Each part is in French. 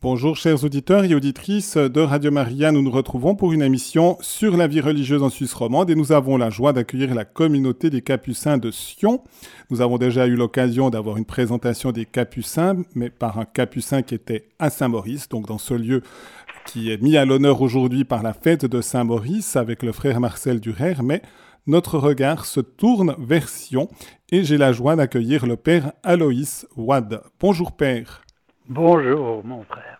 Bonjour chers auditeurs et auditrices de Radio Maria, nous nous retrouvons pour une émission sur la vie religieuse en Suisse romande et nous avons la joie d'accueillir la communauté des Capucins de Sion. Nous avons déjà eu l'occasion d'avoir une présentation des Capucins, mais par un Capucin qui était à Saint-Maurice, donc dans ce lieu qui est mis à l'honneur aujourd'hui par la fête de Saint-Maurice avec le frère Marcel Durer, mais notre regard se tourne vers Sion et j'ai la joie d'accueillir le père Aloïs Wad. Bonjour père. Bonjour, mon frère.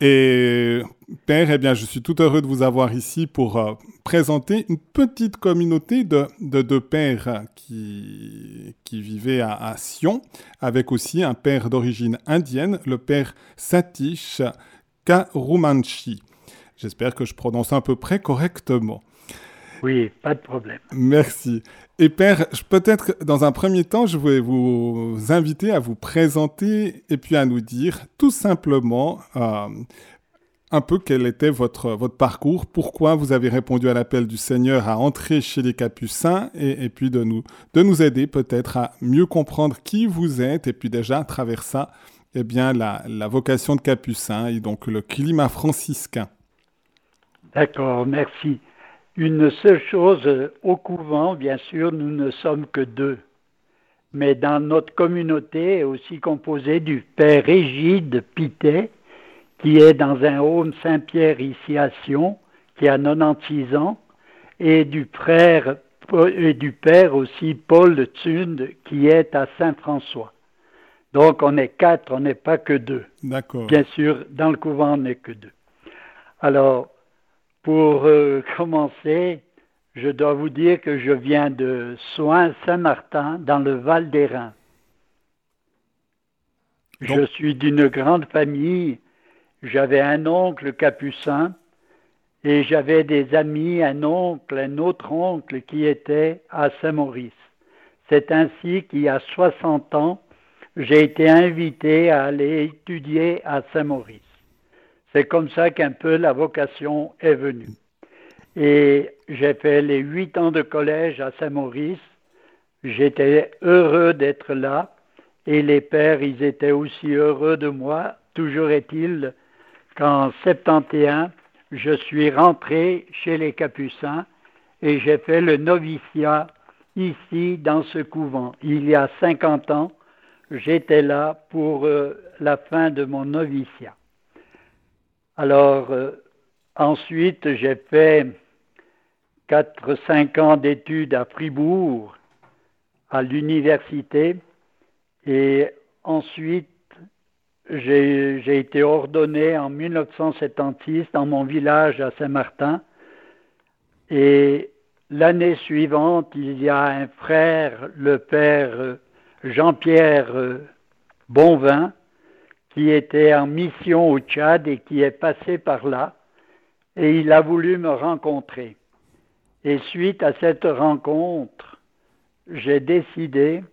Et Père, eh bien, je suis tout heureux de vous avoir ici pour euh, présenter une petite communauté de, deux pères qui, qui vivaient à, Sion, avec aussi un père d'origine indienne, le père Satish Karumanchi. J'espère que je prononce à peu près correctement. Oui, pas de problème. Merci. Et Père, peut-être dans un premier temps, je vais vous inviter à vous présenter et puis à nous dire tout simplement euh, un peu quel était votre, votre parcours, pourquoi vous avez répondu à l'appel du Seigneur à entrer chez les Capucins et, puis de nous, de nous aider peut-être à mieux comprendre qui vous êtes et puis déjà à travers ça, eh bien, la, la vocation de Capucin et donc le climat franciscain. D'accord, merci. Une seule chose, au couvent, bien sûr, nous ne sommes que deux. Mais dans notre communauté est aussi composée du père Régide Pitet, qui est dans un home Saint-Pierre ici à Sion, qui a 96 ans, et du frère et du père aussi Paul Thunde, qui est à Saint-François. Donc on est quatre, on n'est pas que deux. D'accord. Bien sûr, dans le couvent, on n'est que deux. Alors, pour euh, commencer, je dois vous dire que je viens de Soins-Saint-Martin, dans le Val des Reins. Je suis d'une grande famille. J'avais un oncle capucin et j'avais des amis, un oncle, un autre oncle qui était à Saint-Maurice. C'est ainsi qu'il y a 60 ans, j'ai été invité à aller étudier à Saint-Maurice. C'est comme ça qu'un peu la vocation est venue. Et j'ai fait les huit ans de collège à Saint-Maurice. J'étais heureux d'être là. Et les pères, ils étaient aussi heureux de moi. Toujours est-il qu'en 71, je suis rentré chez les Capucins et j'ai fait le noviciat ici dans ce couvent. Il y a 50 ans, j'étais là pour euh, la fin de mon noviciat. Alors, euh, ensuite, j'ai fait 4-5 ans d'études à Fribourg, à l'université, et ensuite, j'ai été ordonné en 1976 dans mon village à Saint-Martin. Et l'année suivante, il y a un frère, le père Jean-Pierre Bonvin, qui était en mission au Tchad et qui est passé par là, et il a voulu me rencontrer. Et suite à cette rencontre, j'ai décidé,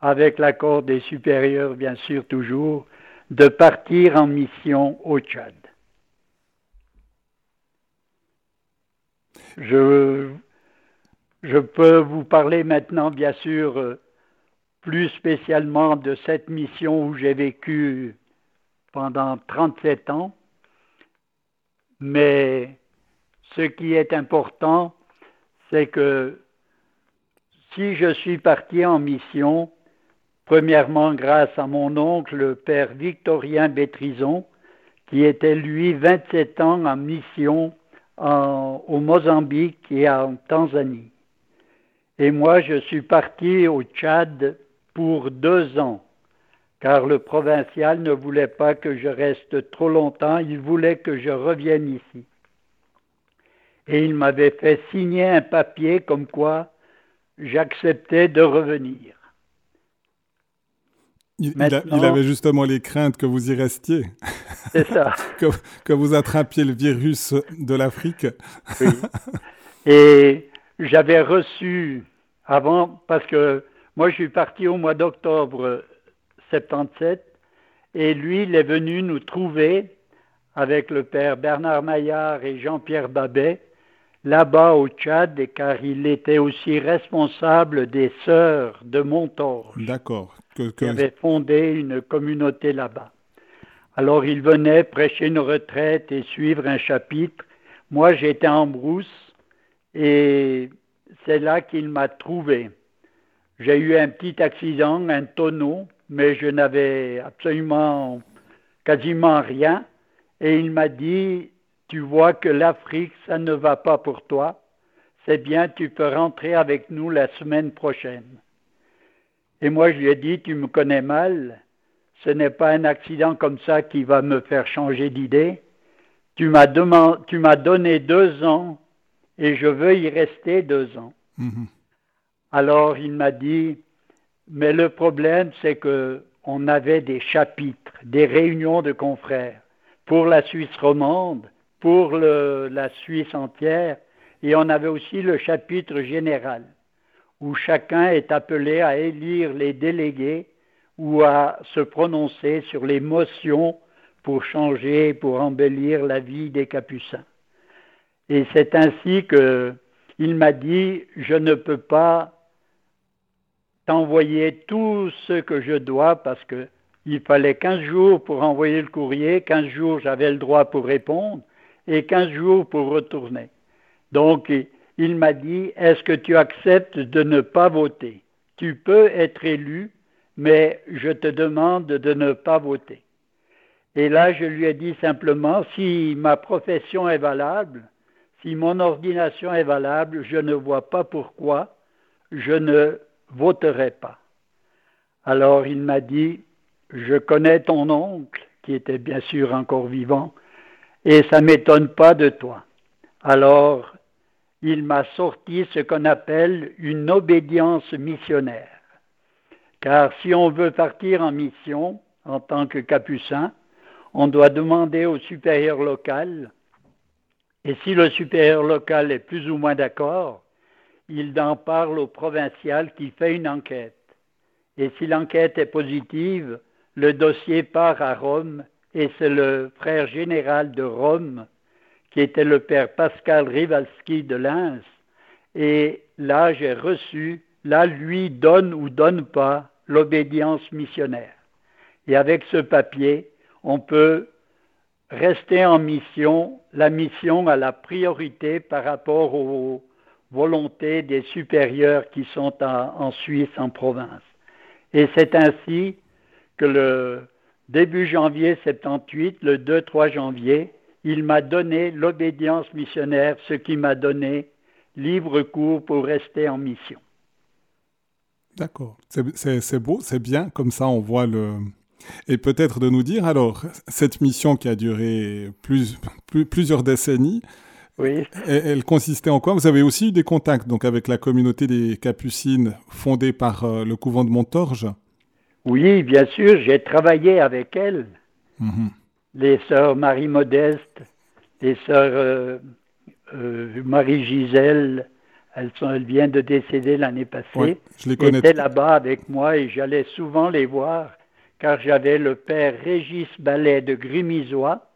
avec l'accord des supérieurs bien sûr toujours, de partir en mission au Tchad. Je, je peux vous parler maintenant, bien sûr, plus spécialement de cette mission où j'ai vécu pendant 37 ans. Mais ce qui est important, c'est que si je suis parti en mission, premièrement grâce à mon oncle, le père Victorien Bétrison, qui était lui 27 ans en mission au Mozambique et en Tanzanie. Et moi, je suis parti au Tchad pour deux ans, car le provincial ne voulait pas que je reste trop longtemps, il voulait que je revienne ici. Et il m'avait fait signer un papier comme quoi j'acceptais de revenir. Il, avait justement les craintes que vous y restiez. C'est ça. que, que, vous attrapiez le virus de l'Afrique. oui. Et j'avais reçu avant, parce que moi, je suis parti au mois d'octobre 77 et lui, il est venu nous trouver avec le père Bernard Maillard et Jean-Pierre Babet là-bas au Tchad, car il était aussi responsable des sœurs de Montorge. D'accord. Que, avait fondé une communauté là-bas. Alors il venait prêcher une retraite et suivre un chapitre. Moi j'étais en brousse et c'est là qu'il m'a trouvé. J'ai eu un petit accident, un tonneau, mais je n'avais absolument quasiment rien. Et il m'a dit, tu vois que l'Afrique, ça ne va pas pour toi. C'est bien, tu peux rentrer avec nous la semaine prochaine. Et moi, je lui ai dit, tu me connais mal. Ce n'est pas un accident comme ça qui va me faire changer d'idée. Tu m'as, donné deux ans et je veux y rester deux ans. Mhm. Alors il m'a dit, mais le problème c'est que on avait des chapitres, des réunions de confrères pour la Suisse romande, pour la Suisse entière, et on avait aussi le chapitre général, où chacun est appelé à élire les délégués ou à se prononcer sur les motions pour changer, pour embellir la vie des capucins. Et c'est ainsi que il m'a dit, je ne peux pas t'envoyer tout ce que je dois parce que il fallait 15 jours pour envoyer le courrier, 15 jours j'avais le droit pour répondre et 15 jours pour retourner. Donc il m'a dit, est-ce que tu acceptes de ne pas voter? Tu peux être élu, mais je te demande de ne pas voter. Et là, je lui ai dit simplement, si ma profession est valable, si mon ordination est valable, je ne vois pas pourquoi je ne voterai pas. Alors il m'a dit, je connais ton oncle, qui était bien sûr encore vivant, et ça ne m'étonne pas de toi. Alors il m'a sorti ce qu'on appelle une obédience missionnaire. Car si on veut partir en mission en tant que capucin, on doit demander au supérieur local et si le supérieur local est plus ou moins d'accord, il en parle au provincial qui fait une enquête. Et si l'enquête est positive, le dossier part à Rome et c'est le frère général de Rome, qui était le père Pascal Rivalski de Lens. Et là, j'ai reçu, là, lui donne ou donne pas l'obédience missionnaire. Et avec ce papier, on peut rester en mission, la mission a la priorité par rapport aux volontés des supérieurs qui sont en, Suisse, en province. Et c'est ainsi que le début janvier 78, le 2-3 janvier, il m'a donné l'obédience missionnaire, ce qui m'a donné libre cours pour rester en mission. D'accord, c'est beau, c'est bien, comme ça on voit le, et peut-être de nous dire, alors, cette mission qui a duré plus, plusieurs décennies, oui. elle, consistait en quoi? Vous avez aussi eu des contacts donc, avec la communauté des Capucines fondée par euh, le couvent de Montorge? Oui, bien sûr, j'ai travaillé avec elles. Mhm. Les sœurs Marie-Modeste, les sœurs euh, euh, Marie-Gisèle, elles, sont, elles viennent de décéder l'année passée. je les connais. étaient là-bas avec moi et j'allais souvent les voir car j'avais le père Régis Ballet de Grimisois,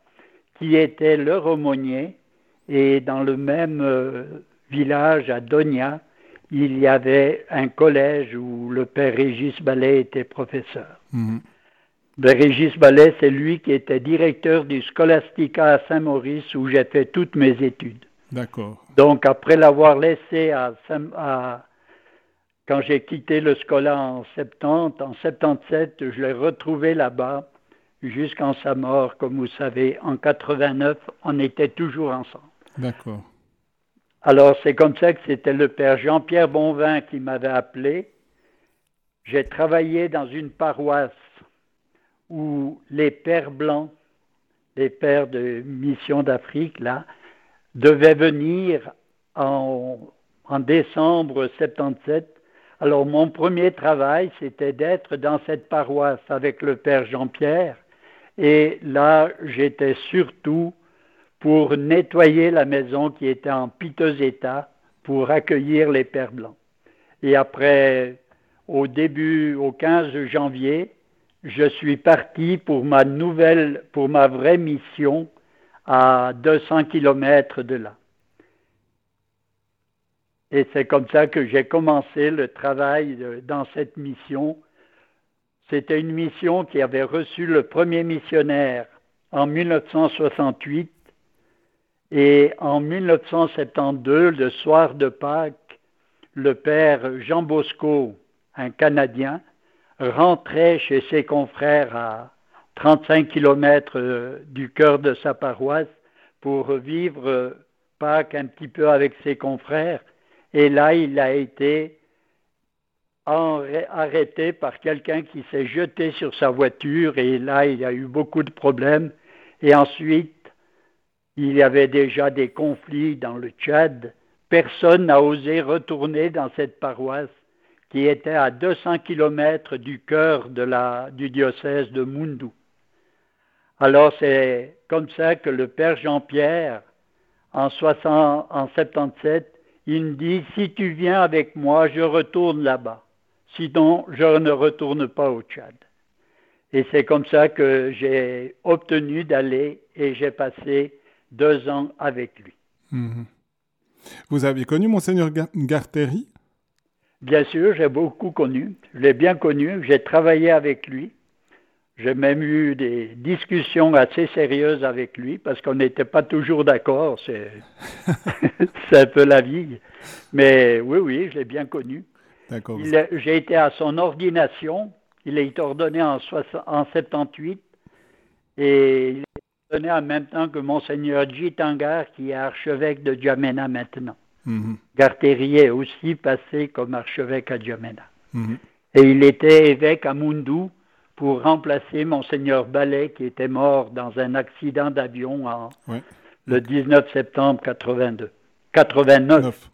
qui était leur aumônier, et dans le même euh, village, à Donia, il y avait un collège où le père Régis Ballet était professeur. Mhm. Le Régis Ballet, c'est lui qui était directeur du Scholastica à Saint-Maurice, où j'ai fait toutes mes études. D'accord. Donc, après l'avoir laissé à, à quand j'ai quitté le Scola en 70, en 77, je l'ai retrouvé là-bas jusqu'en sa mort. Comme vous savez, en 89, on était toujours ensemble. D'accord. Alors, c'est comme ça que c'était le père Jean-Pierre Bonvin qui m'avait appelé. J'ai travaillé dans une paroisse où les pères blancs, les pères de mission d'Afrique, là, devaient venir en, en décembre 77 alors mon premier travail, c'était d'être dans cette paroisse avec le Père Jean-Pierre. Et là, j'étais surtout pour nettoyer la maison qui était en piteux état pour accueillir les Pères Blancs. Et après, au début, au 15 janvier, je suis parti pour ma nouvelle, pour ma vraie mission à 200 kilomètres de là. Et c'est comme ça que j'ai commencé le travail dans cette mission. C'était une mission qui avait reçu le premier missionnaire en 1968 et en 1972, le soir de Pâques, le père Jean Bosco, un Canadien, rentrait chez ses confrères à 35 kilomètres euh, du cœur de sa paroisse pour vivre euh, Pâques un petit peu avec ses confrères. Et là, il a été arrêté par quelqu'un qui s'est jeté sur sa voiture et là, il a eu beaucoup de problèmes. Et ensuite, il y avait déjà des conflits dans le Tchad. Personne n'a osé retourner dans cette paroisse qui était à 200 kilomètres du cœur du diocèse de Mundu. Alors c'est comme ça que le père Jean-Pierre, en, 60, en 77, il me dit, si tu viens avec moi, je retourne là-bas. Sinon, je ne retourne pas au Tchad. Et c'est comme ça que j'ai obtenu d'aller et j'ai passé deux ans avec lui. Mhm. Vous avez connu Monseigneur Garteri? Bien sûr, j'ai beaucoup connu. Je l'ai bien connu. J'ai travaillé avec lui. J'ai même eu des discussions assez sérieuses avec lui parce qu'on n'était pas toujours d'accord. C'est un peu la vie. Mais oui, oui, je l'ai bien connu. J'ai été à son ordination. Il a été ordonné en, en 78 et ordonné en même temps que Monseigneur Jitangar, qui est archevêque de Djamena maintenant. Mm est aussi passé comme archevêque à Djamena. Mhm. Et il était évêque à Mundu pour remplacer Monseigneur Ballet qui était mort dans un accident d'avion le 19 septembre 82. 89.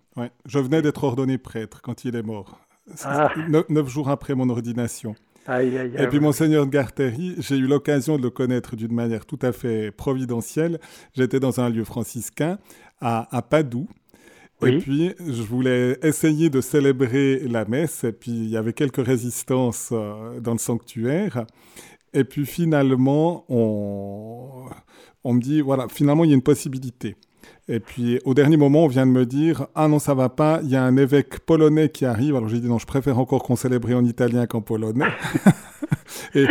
Je venais d'être ordonné prêtre quand il est mort. Ah. Neuf, jours après mon ordination. Et puis, Monseigneur Garteri, j'ai eu l'occasion de le connaître d'une manière tout à fait providentielle. J'étais dans un lieu franciscain à, à Padoue. Et puis, je voulais essayer de célébrer la messe, et puis il y avait quelques résistances euh, dans le sanctuaire. Et puis finalement, on, on me dit, voilà, finalement, il y a une possibilité. Et puis au dernier moment, on vient de me dire Ah non, ça va pas, il y a un évêque polonais qui arrive. Alors j'ai dit Non, je préfère encore qu'on célèbre en italien qu'en polonais. Et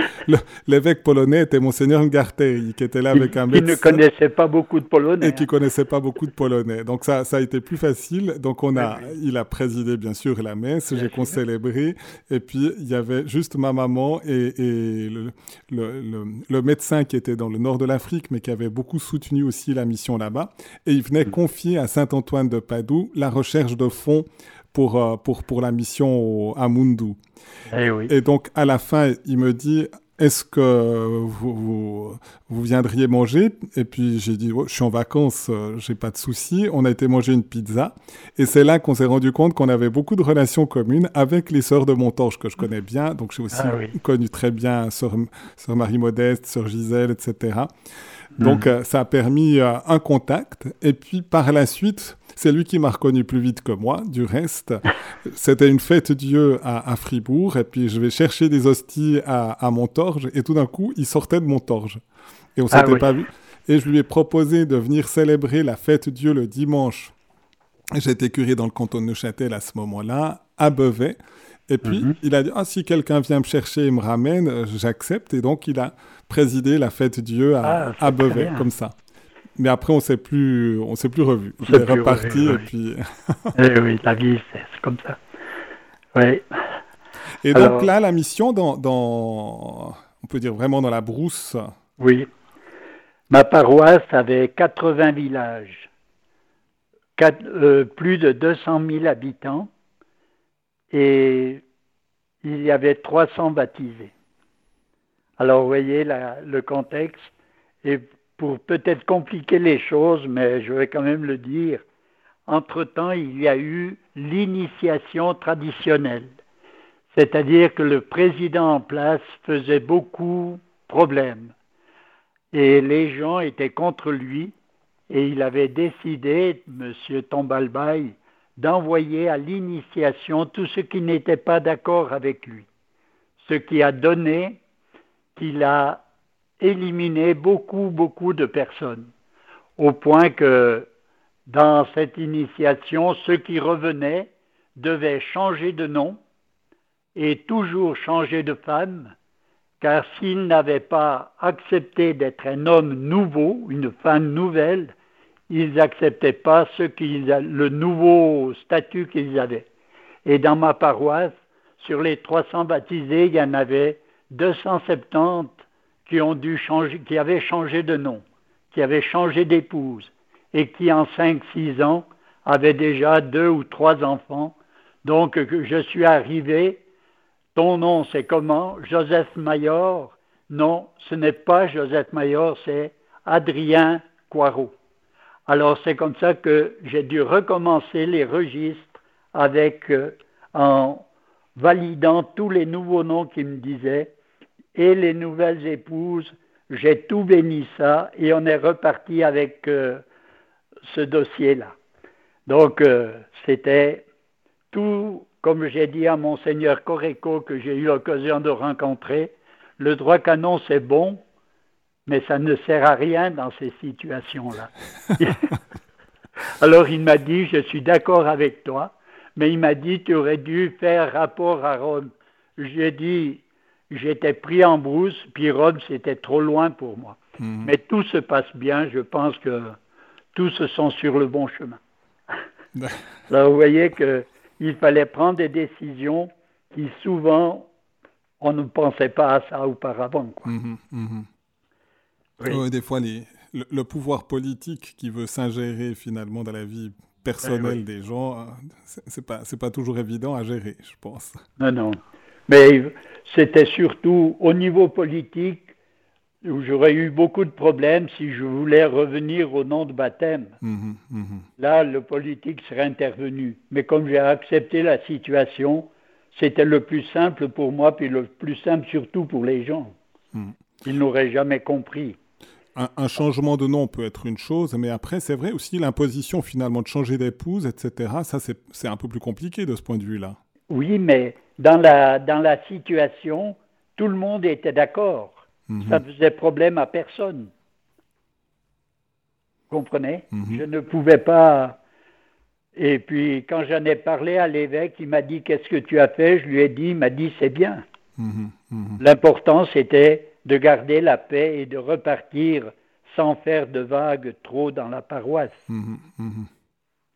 l'évêque polonais était Monseigneur Ngartei, qui était là avec un médecin. Qui ne connaissait pas beaucoup de polonais. Et qui connaissait pas beaucoup de polonais. Donc ça, ça a été plus facile. Donc on a, il a présidé bien sûr la messe, j'ai qu'on célébré. Et puis il y avait juste ma maman et, et le, le, le, médecin qui était dans le nord de l'Afrique, mais qui avait beaucoup soutenu aussi la mission là-bas. Et il venait confier à Saint-Antoine de Padoue la recherche de fonds pour, euh, pour, pour la mission à Mundu. Eh oui. Et donc, à la fin, il me dit, est-ce que vous, vous, viendriez manger? Et puis j'ai dit, oh, je suis en vacances, euh, j'ai pas de souci. On a été manger une pizza. Et c'est là qu'on s'est rendu compte qu'on avait beaucoup de relations communes avec les sœurs de Montorge, que je connais bien. Donc j'ai aussi ah connu très bien sœur, sœur Marie-Modeste, sœur Gisèle, etc. Donc, mhm. euh, ça a permis un contact. Et puis, par la suite, c'est lui qui m'a reconnu plus vite que moi. Du reste, c'était une fête Dieu à, à, Fribourg. Et puis, je vais chercher des hosties à, à Montorge. Et tout d'un coup, il sortait de Montorge. Et on ne ah s'était pas vu. Et je lui ai proposé de venir célébrer la fête Dieu le dimanche. J'étais curé dans le canton de Neuchâtel à ce moment-là, à Bevet. Et puis, mhm. il a dit, ah, si quelqu'un vient me chercher et me ramène, euh, j'accepte. Et donc, il a présidé la fête Dieu à, ah, à Beauvais, comme ça. Mais après, on ne s'est plus, on s'est plus revu. Il est reparti et puis. eh oui, la vie, c'est comme ça. Oui. Et donc là, la mission dans, dans, on peut dire vraiment dans la brousse. Oui. Ma paroisse avait 80 villages, euh, plus de 200 000 habitants et il y avait 300 baptisés. Alors vous voyez le contexte, et pour peut-être compliquer les choses, mais je vais quand même le dire, entre-temps, il y a eu l'initiation traditionnelle, c'est-à-dire que le président en place faisait beaucoup problème, et les gens étaient contre lui, et il avait décidé, M. Tombalbaye, d'envoyer à l'initiation tous ceux qui n'étaient pas d'accord avec lui, ce qui a donné qu'il a éliminé beaucoup, beaucoup de personnes, au point que dans cette initiation, ceux qui revenaient devaient changer de nom et toujours changer de femme, car s'il n'avait pas accepté d'être un homme nouveau, une femme nouvelle, ils n'acceptaient pas ce qu'ils, le nouveau statut qu'ils avaient. Et dans ma paroisse, sur les 300 baptisés, il y en avait 270 qui ont dû changer, qui avaient changé de nom, qui avaient changé d'épouse et qui en 5-6 ans avaient déjà deux ou trois enfants. Donc je suis arrivé, ton nom c'est comment? Joseph Mayor? Non, ce n'est pas Joseph Mayor, c'est Adrien Coirot. Alors c'est comme ça que j'ai dû recommencer les registres avec euh, en validant tous les nouveaux noms qu'il me disait et les nouvelles épouses. J'ai tout béni ça et on est reparti avec euh, ce dossier-là. Donc euh, c'était tout, comme j'ai dit à monseigneur Coreco que j'ai eu l'occasion de rencontrer, le droit canon c'est bon, mais ça ne sert à rien dans ces situations-là. Alors il m'a dit, je suis d'accord avec toi, mais il m'a dit, tu aurais dû faire rapport à Rome. J'ai dit, j'étais pris en brousse, puis Rome, c'était trop loin pour moi. Mhm. Mais tout se passe bien, je pense que tous sont sur le bon chemin. Vous voyez qu'il fallait prendre des décisions qui souvent, on ne pensait pas à ça auparavant. Mhm, mhm. Oui. des fois, le, pouvoir politique qui veut s'ingérer finalement dans la vie personnelle des gens, hein, c'est pas, pas toujours évident à gérer, je pense. Non, non. Mais c'était surtout au niveau politique où j'aurais eu beaucoup de problèmes si je voulais revenir au nom de baptême. Mmh mmh Là, le politique serait intervenu. Mais comme j'ai accepté la situation, c'était le plus simple pour moi, puis le plus simple surtout pour les gens. Mmh. Ils n'auraient jamais compris un, changement de nom peut être une chose, mais après, c'est vrai aussi l'imposition finalement de changer d'épouse, etc. Ça, c'est un peu plus compliqué de ce point de vue-là. Oui, mais dans la, dans la situation, tout le monde était d'accord. Mhm. Ça ne faisait problème à personne. Vous comprenez? Mhm. Je ne pouvais pas. Et puis, quand j'en ai parlé à l'évêque, il m'a dit Qu'est-ce que tu as fait? Je lui ai dit Il m'a dit C'est bien. Mhm. L'important, c'était de garder la paix et de repartir sans faire de vagues trop dans la paroisse.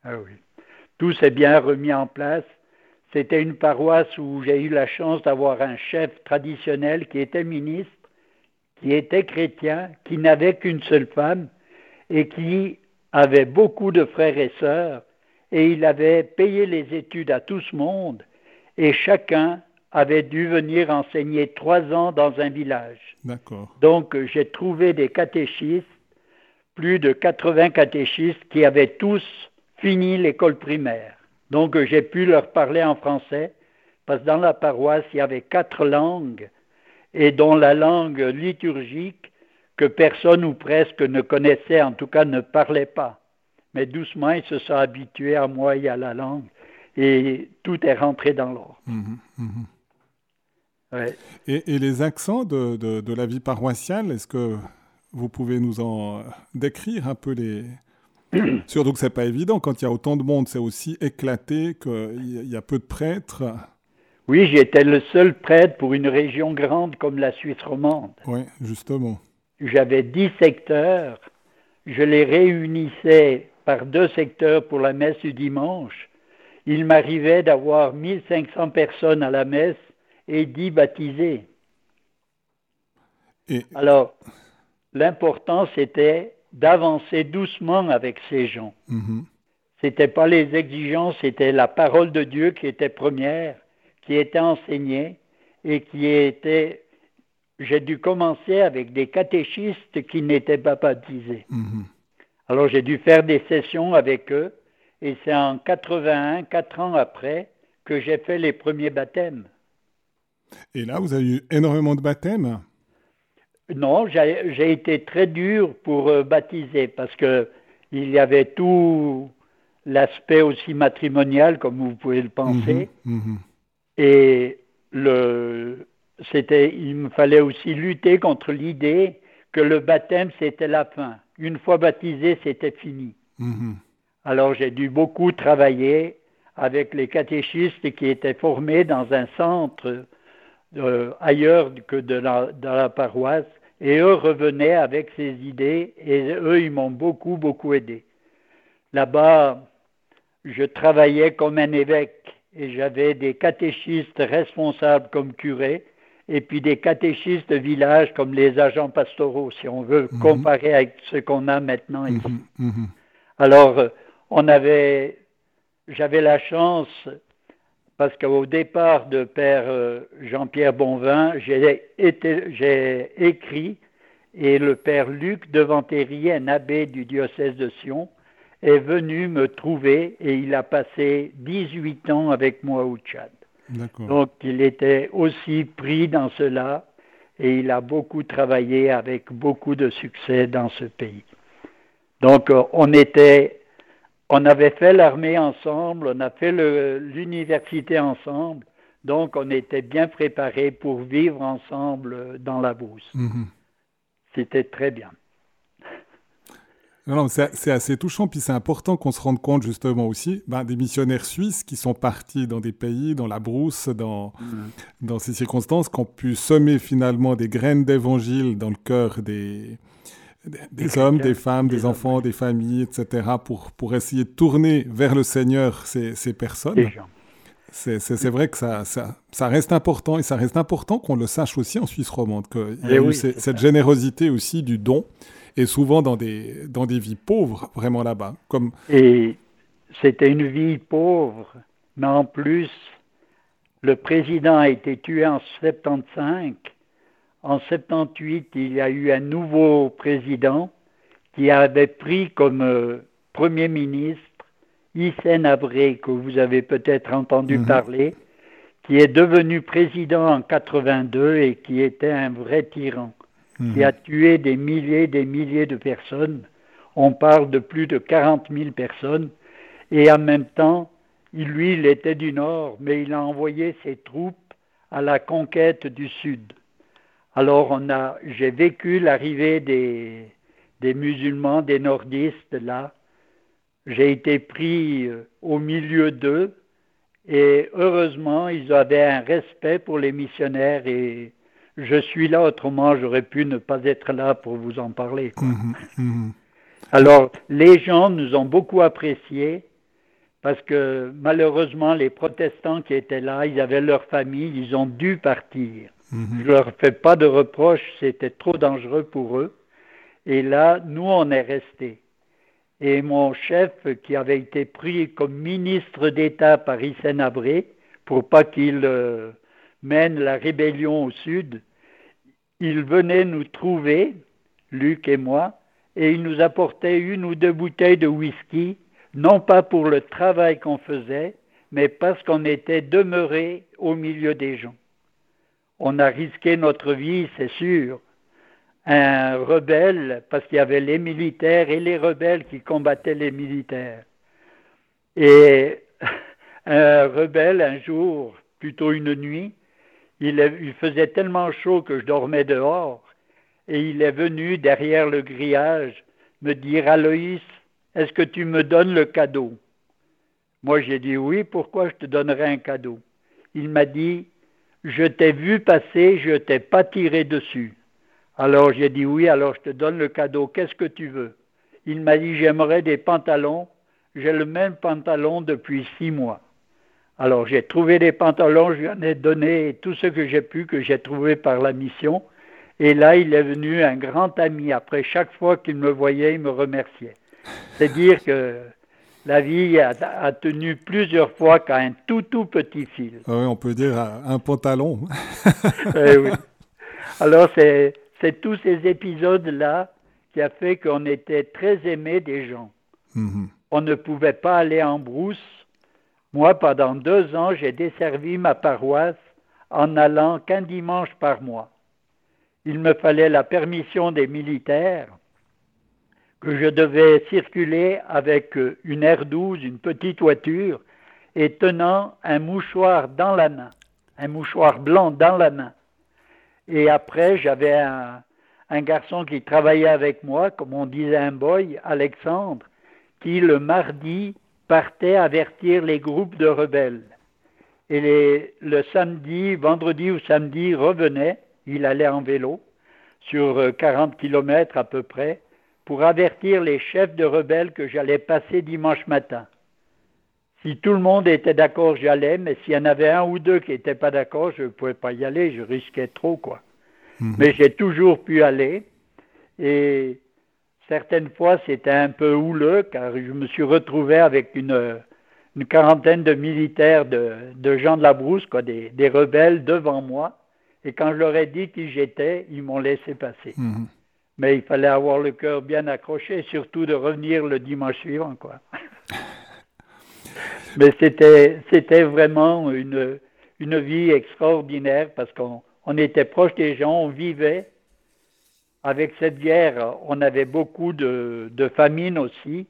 Ah oui. Tout s'est bien remis en place. C'était une paroisse où j'ai eu la chance d'avoir un chef traditionnel qui était ministre, qui était chrétien, qui n'avait qu'une seule femme et qui avait beaucoup de frères et sœurs et il avait payé les études à tout ce monde et chacun avait dû venir enseigner trois ans dans un village. D'accord. Donc j'ai trouvé des catéchistes, plus de 80 catéchistes qui avaient tous fini l'école primaire. Donc j'ai pu leur parler en français, parce que dans la paroisse, il y avait quatre langues, et dont la langue liturgique que personne ou presque ne connaissait, en tout cas ne parlait pas. Mais doucement, ils se sont habitués à moi et à la langue, et tout est rentré dans l'ordre. Mmh mmh et, les accents de, de, la vie paroissiale, est-ce que vous pouvez nous en décrire un peu les... Surtout que c'est pas évident, quand il y a autant de monde, c'est aussi éclaté qu'il y a peu de prêtres. Oui, j'étais le seul prêtre pour une région grande comme la Suisse romande. Oui, justement. J'avais dix secteurs, je les réunissais par deux secteurs pour la messe du dimanche. Il m'arrivait d'avoir 1500 personnes à la messe et dit baptisé. Alors, l'important, c'était d'avancer doucement avec ces gens. Ce n'était pas les exigences, c'était la parole de Dieu qui était première, qui était enseignée et qui était. J'ai dû commencer avec des catéchistes qui n'étaient pas baptisés. Mm-hmm. Alors j'ai dû faire des sessions avec eux et c'est en 81, quatre ans après, que j'ai fait les premiers baptêmes. Et là, vous avez eu énormément de baptêmes Non, j'ai été très dur pour euh, baptiser parce que il y avait tout l'aspect aussi matrimonial, comme vous pouvez le penser. Mhm, mhm. Et le, c'était, il me fallait aussi lutter contre l'idée que le baptême, c'était la fin. Une fois baptisé, c'était fini. Mhm. Alors j'ai dû beaucoup travailler avec les catéchistes qui étaient formés dans un centre euh, ailleurs que de la, dans la paroisse. Et eux revenaient avec ces idées et eux, ils m'ont beaucoup, beaucoup aidé. Là-bas, je travaillais comme un évêque et j'avais des catéchistes responsables comme curés et puis des catéchistes de village comme les agents pastoraux, si on veut mhm. comparer avec ce qu'on a maintenant ici. Mhm, mhm. Alors, euh, on avait, j'avais la chance, parce qu'au départ de Père euh, Jean-Pierre Bonvin, j'ai écrit, et le Père Luc de un abbé du diocèse de Sion, est venu me trouver et il a passé 18 ans avec moi au Tchad. Donc il était aussi pris dans cela et il a beaucoup travaillé avec beaucoup de succès dans ce pays. Donc euh, on était, on avait fait l'armée ensemble, on a fait l'université ensemble, donc on était bien préparés pour vivre ensemble dans la brousse. Mhm. C'était très bien. Non, c'est assez touchant, puis c'est important qu'on se rende compte justement aussi ben, des missionnaires suisses qui sont partis dans des pays, dans la brousse, dans, mm. dans ces circonstances, qui ont pu semer finalement des graines d'évangile dans le cœur des, des, hommes, des femmes, des, enfants, des familles, etc., pour, pour essayer de tourner vers le Seigneur ces, ces personnes. C'est vrai que ça, ça, ça, reste important, et ça reste important qu'on le sache aussi en Suisse romande, qu'il y a eh eu cette générosité aussi du don et souvent dans des, dans des vies pauvres, vraiment là-bas. Comme... Et c'était une vie pauvre, mais en plus, le président a été tué en 75. En 78, il y a eu un nouveau président qui avait pris comme euh, Premier ministre Hissène Abré, que vous avez peut-être entendu mhm. parler, qui est devenu président en 82 et qui était un vrai tyran qui a tué des milliers et des milliers de personnes. On parle de plus de 40 000 personnes. Et en même temps, lui, il était du Nord, mais il a envoyé ses troupes à la conquête du Sud. Alors, on a, j'ai vécu l'arrivée des, des musulmans, des nordistes là. J'ai été pris euh, au milieu d'eux et heureusement, ils avaient un respect pour les missionnaires et je suis là, autrement j'aurais pu ne pas être là pour vous en parler. Mhm, mhm. Alors, les gens nous ont beaucoup appréciés parce que malheureusement, les protestants qui étaient là, ils avaient leur famille, ils ont dû partir. Mhm. Je ne leur fais pas de reproches, c'était trop dangereux pour eux. Et là, nous, on est restés. Et mon chef, qui avait été pris comme ministre d'État par Hissène Abré, pour pas qu'il euh, mène la rébellion au sud, il venait nous trouver, Luc et moi, et il nous apportait une ou deux bouteilles de whisky, non pas pour le travail qu'on faisait, mais parce qu'on était demeuré au milieu des gens. On a risqué notre vie, c'est sûr. Un rebelle, parce qu'il y avait les militaires et les rebelles qui combattaient les militaires. Et un rebelle, un jour, plutôt une nuit, il, faisait tellement chaud que je dormais dehors, et il est venu derrière le grillage me dire Aloïs, est-ce que tu me donnes le cadeau? Moi j'ai dit oui, pourquoi je te donnerais un cadeau? Il m'a dit Je t'ai vu passer, je t'ai pas tiré dessus. Alors j'ai dit oui, alors je te donne le cadeau, qu'est-ce que tu veux? Il m'a dit J'aimerais des pantalons, j'ai le même pantalon depuis six mois. Alors j'ai trouvé des pantalons, je lui en ai donné tout ce que j'ai pu, que j'ai trouvé par la mission. Et là, il est venu un grand ami. Après chaque fois qu'il me voyait, il me remerciait. C'est dire que la vie a, tenu plusieurs fois qu'à un tout tout petit fil. Ah oui, on peut dire un pantalon. Eh oui. Alors c'est tous ces épisodes-là qui a fait qu'on était très aimés des gens. Mm-hmm. On ne pouvait pas aller en brousse moi, pendant deux ans, j'ai desservi ma paroisse en allant qu'un dimanche par mois. Il me fallait la permission des militaires que je devais circuler avec une R12, une petite voiture, et tenant un mouchoir dans la main, un mouchoir blanc dans la main. Et après, j'avais un, garçon qui travaillait avec moi, comme on disait un boy, Alexandre, qui le mardi partait avertir les groupes de rebelles. Et le samedi, vendredi ou samedi, revenait, il allait en vélo sur 40 euh, km à peu près, pour avertir les chefs de rebelles que j'allais passer dimanche matin. Si tout le monde était d'accord, j'allais, mais s'il y en avait un ou deux qui n'étaient pas d'accord, je ne pouvais pas y aller, je risquais trop, quoi. Mhm. Mais j'ai toujours pu aller, et certaines fois c'était un peu houleux, car je me suis retrouvé avec une, une quarantaine de militaires de, de gens de la brousse, quoi, des, des, rebelles devant moi, et quand je leur ai dit qui j'étais, ils m'ont laissé passer. Mhm. Mais il fallait avoir le cœur bien accroché, surtout de revenir le dimanche suivant, quoi. Mais c'était, c'était vraiment une, une vie extraordinaire parce qu'on on était proche des gens, on vivait. Avec cette guerre, on avait beaucoup de, de famine aussi.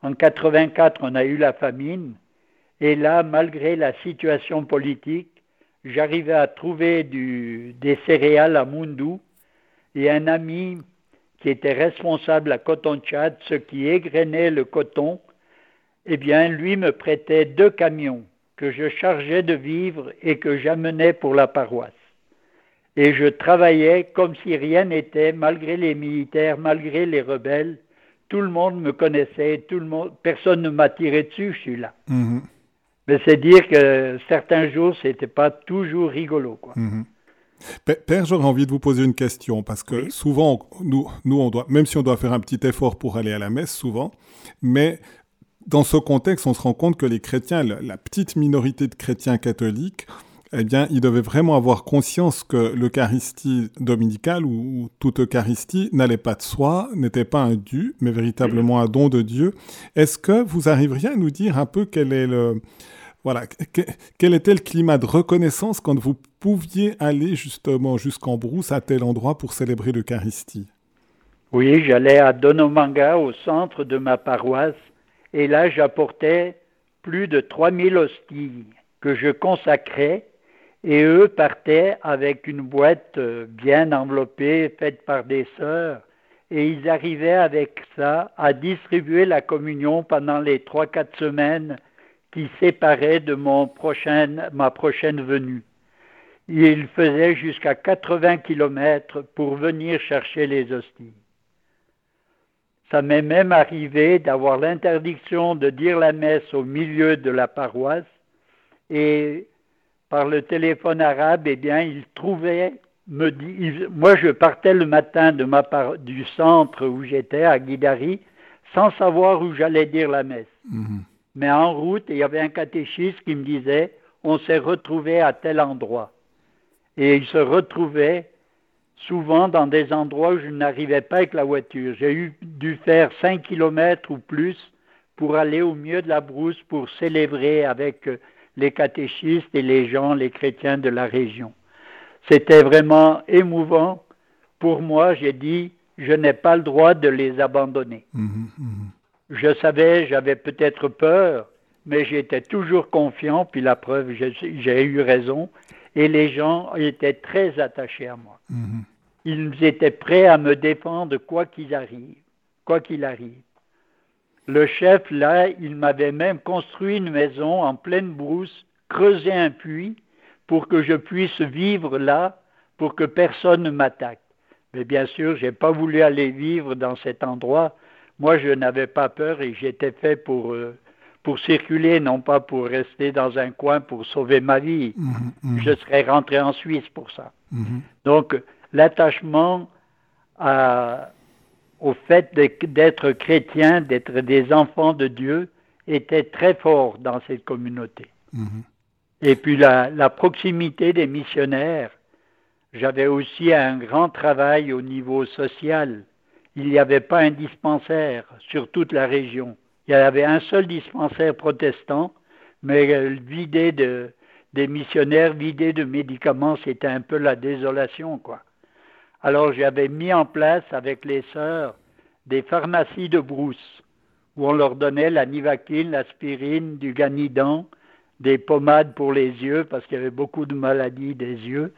En 84, on a eu la famine. Et là, malgré la situation politique, j'arrivais à trouver du, des céréales à Mundu et un ami qui était responsable à Coton Tchad, ce qui égrenait le coton, eh bien, lui me prêtait deux camions que je chargeais de vivres et que j'amenais pour la paroisse. Et je travaillais comme si rien n'était, malgré les militaires, malgré les rebelles. Tout le monde me connaissait, tout le monde, personne ne m'a tiré dessus, je suis là. Mhm. Mais c'est dire que certains jours, c'était pas toujours rigolo. Quoi. Mhm. Père, j'aurais envie de vous poser une question parce que souvent, nous, nous, on doit, même si on doit faire un petit effort pour aller à la messe, souvent, mais dans ce contexte, on se rend compte que les chrétiens, la petite minorité de chrétiens catholiques, eh bien, ils devaient vraiment avoir conscience que l'Eucharistie dominicale ou, toute Eucharistie n'allait pas de soi, n'était pas un dû, mais véritablement un don de Dieu. Est-ce que vous arriveriez à nous dire un peu quel est le, voilà, quel était le climat de reconnaissance quand vous pouviez aller justement jusqu'en brousse à tel endroit pour célébrer l'Eucharistie? Oui, j'allais à Donomanga, au centre de ma paroisse, et là j'apportais plus de 3000 hosties que je consacrais, et eux partaient avec une boîte euh, bien enveloppée, faite par des sœurs, et ils arrivaient avec ça à distribuer la communion pendant les trois, quatre semaines qui séparait de mon ma prochaine venue. Il faisait jusqu'à 80 kilomètres pour venir chercher les hosties. Ça m'est même arrivé d'avoir l'interdiction de dire la messe au milieu de la paroisse et par le téléphone arabe, eh bien, il trouvait, me dit, moi je partais le matin du centre où j'étais à Guidari sans savoir où j'allais dire la messe. Mhm. Mais en route, il y avait un catéchiste qui me disait, on s'est retrouvé à tel endroit. Et il se retrouvait souvent dans des endroits où je n'arrivais pas avec la voiture. J'ai dû faire 5 kilomètres ou plus pour aller au milieu de la brousse pour célébrer avec euh, les catéchistes et les gens, les chrétiens de la région. C'était vraiment émouvant. Pour moi, j'ai dit, je n'ai pas le droit de les abandonner. Mmh mmh je savais, j'avais peut-être peur, mais j'étais toujours confiant, puis la preuve, j'ai eu raison, et les gens étaient très attachés à moi. Mhm. Ils étaient prêts à me défendre quoi qu'il arrive, quoi qu'il arrive. Le chef, là, il m'avait même construit une maison en pleine brousse, creusé un puits pour que je puisse vivre là, pour que personne ne m'attaque. Mais bien sûr, je n'ai pas voulu aller vivre dans cet endroit moi, je n'avais pas peur et j'étais fait pour, euh, pour circuler, non pas pour rester dans un coin pour sauver ma vie. Mhm, mhm. Je serais rentré en Suisse pour ça. Mhm. Donc, l'attachement au fait d'être chrétien, d'être des enfants de Dieu, était très fort dans cette communauté. Et puis la, la proximité des missionnaires, j'avais aussi un grand travail au niveau social il n'y avait pas un dispensaire sur toute la région. Il y avait un seul dispensaire protestant, mais vidé de, des missionnaires, vidé de médicaments, c'était un peu la désolation, quoi. Alors j'avais mis en place avec les sœurs des pharmacies de brousse où on leur donnait la nivaquine, l'aspirine, du ganidan, des pommades pour les yeux parce qu'il y avait beaucoup de maladies des yeux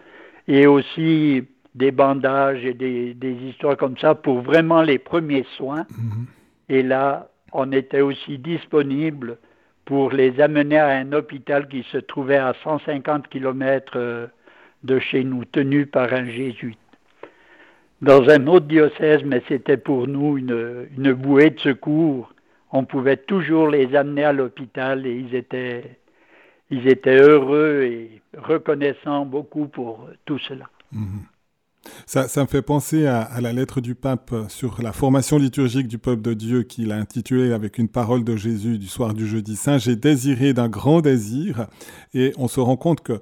et aussi des bandages et des, histoires comme ça pour vraiment les premiers soins. Mhm. Et là, on était aussi disponible pour les amener à un hôpital qui se trouvait à 150 km de chez nous, tenu par un jésuite. Dans un autre diocèse, mais c'était pour nous une, une bouée de secours, on pouvait toujours les amener à l'hôpital et ils étaient, ils étaient heureux et reconnaissants beaucoup pour tout cela. Mhm. Ça, me fait penser à, la lettre du pape sur la formation liturgique du peuple de Dieu qu'il a intitulée avec une parole de Jésus du soir du jeudi saint, J'ai désiré d'un grand désir. Et on se rend compte que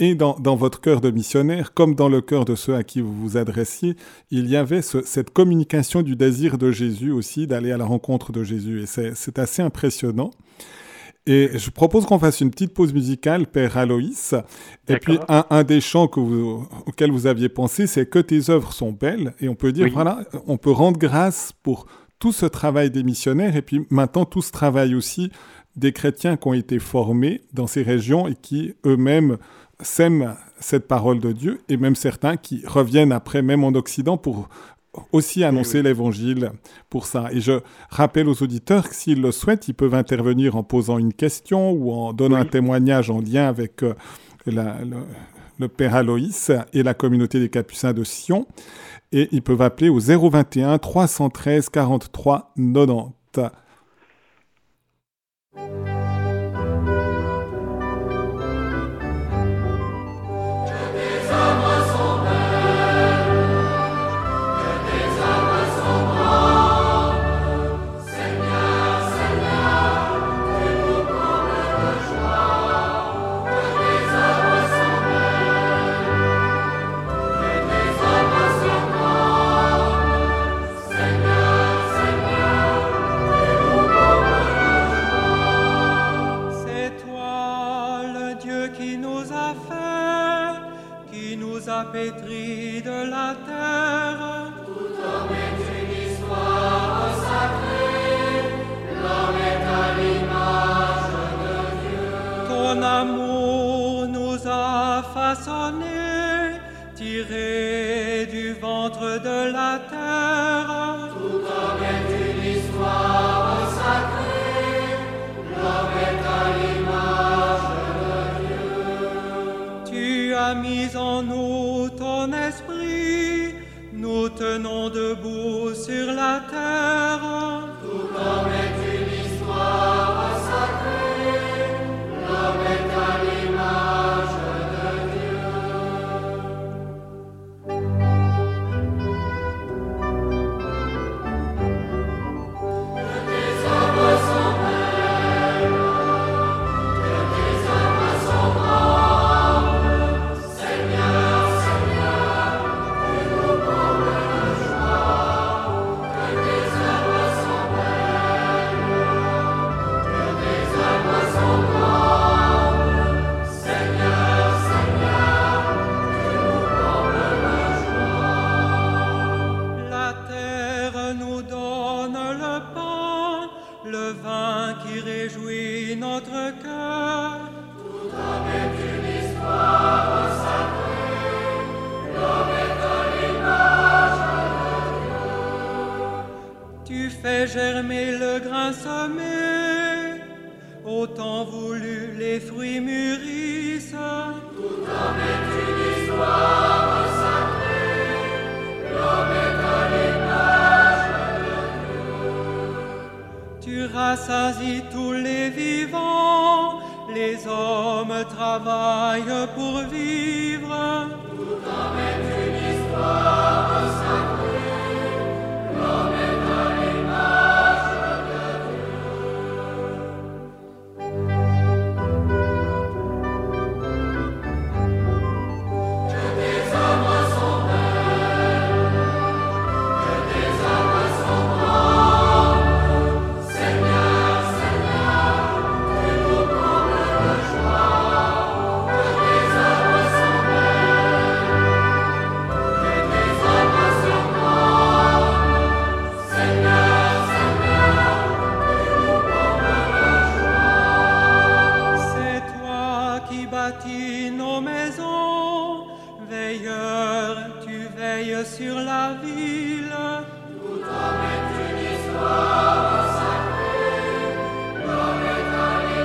et dans, votre cœur de missionnaire, comme dans le cœur de ceux à qui vous vous adressiez, il y avait ce, cette communication du désir de Jésus aussi, d'aller à la rencontre de Jésus. Et c'est assez impressionnant. Et je propose qu'on fasse une petite pause musicale, Père Aloïs. Et puis, un, un, des chants que vous aviez pensé, c'est que tes œuvres sont belles. Et on peut dire, voilà, on peut rendre grâce pour tout ce travail des missionnaires et puis maintenant tout ce travail aussi des chrétiens qui ont été formés dans ces régions et qui eux-mêmes sèment cette parole de Dieu, et même certains qui reviennent après, même en Occident, pour aussi annoncer l'évangile pour ça. Et je rappelle aux auditeurs que s'ils le souhaitent, ils peuvent intervenir en posant une question ou en donnant un témoignage en lien avec euh, la, le, le, Père Aloïs et la communauté des Capucins de Sion. Et ils peuvent appeler au 021 313 43 90. Venons debout sur la Tu veilles sur la ville. Tout homme est une histoire sacrée, l'homme est à de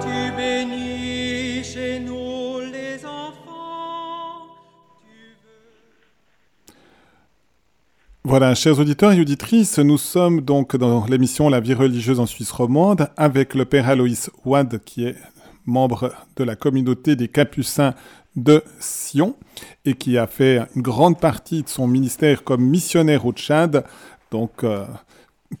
Dieu. Tu bénis chez nous les enfants. Tu veux... Voilà, chers auditeurs et auditrices, nous sommes donc dans l'émission La vie religieuse en Suisse romande avec le père Aloïs Wad qui est membre de la communauté des Capucins de Sion et qui a fait une grande partie de son ministère comme missionnaire au Tchad. Donc, euh,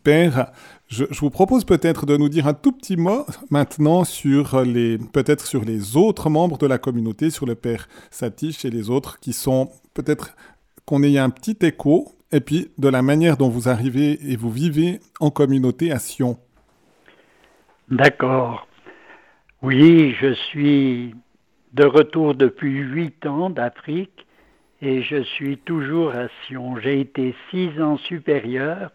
Père, je, vous propose peut-être de nous dire un tout petit mot maintenant sur les, peut-être sur les autres membres de la communauté, sur le Père Satish et les autres qui sont peut-être qu'on ait un petit écho et puis de la manière dont vous arrivez et vous vivez en communauté à Sion. D'accord. Oui, je suis de retour depuis huit ans d'Afrique et je suis toujours à Sion. J'ai été six ans supérieur,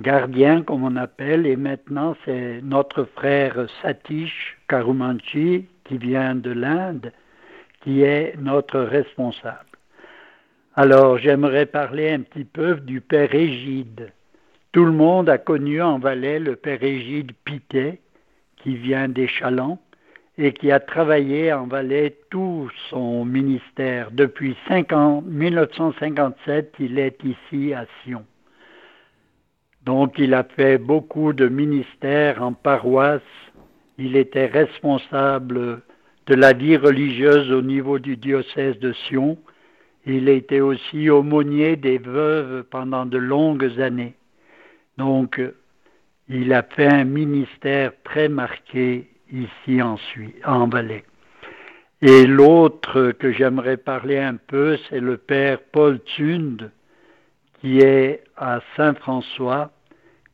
gardien comme on appelle, et maintenant c'est notre frère Satish Karumanchi qui vient de l'Inde qui est notre responsable. Alors j'aimerais parler un petit peu du Père Égide. Tout le monde a connu en Valais le Père Égide Pité, qui vient des Chalands et qui a travaillé en Valais tout son ministère. Depuis 1957, il est ici à Sion. Donc il a fait beaucoup de ministères en paroisse. Il était responsable de la vie religieuse au niveau du diocèse de Sion il était aussi aumônier des veuves pendant de longues années. Donc, il a fait un ministère très marqué ici en, en Valais. Et l'autre que j'aimerais parler un peu, c'est le père Paul Thunde, qui est à Saint-François,